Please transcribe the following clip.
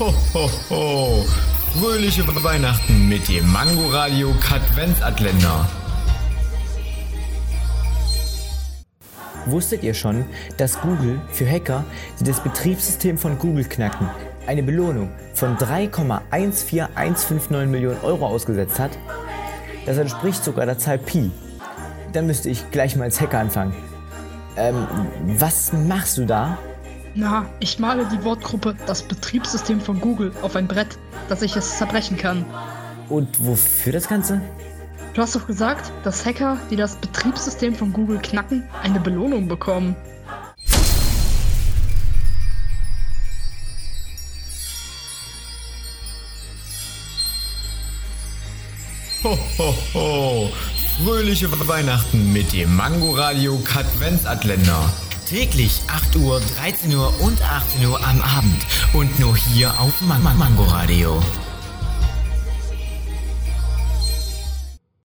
Ho, ho. Fröhliche Weihnachten mit dem Mango Radio Katwenzatländer. Wusstet ihr schon, dass Google für Hacker, die das Betriebssystem von Google knacken, eine Belohnung von 3,14159 Millionen Euro ausgesetzt hat? Das entspricht sogar der Zahl Pi. Dann müsste ich gleich mal als Hacker anfangen. Ähm, was machst du da? Na, ich male die Wortgruppe das Betriebssystem von Google auf ein Brett, dass ich es zerbrechen kann. Und wofür das Ganze? Du hast doch gesagt, dass Hacker, die das Betriebssystem von Google knacken, eine Belohnung bekommen. Ho, ho, ho. Fröhliche Weihnachten mit dem Mango Radio Katwenzatländer. Täglich 8 Uhr, 13 Uhr und 18 Uhr am Abend. Und nur hier auf Man Man Mango Radio.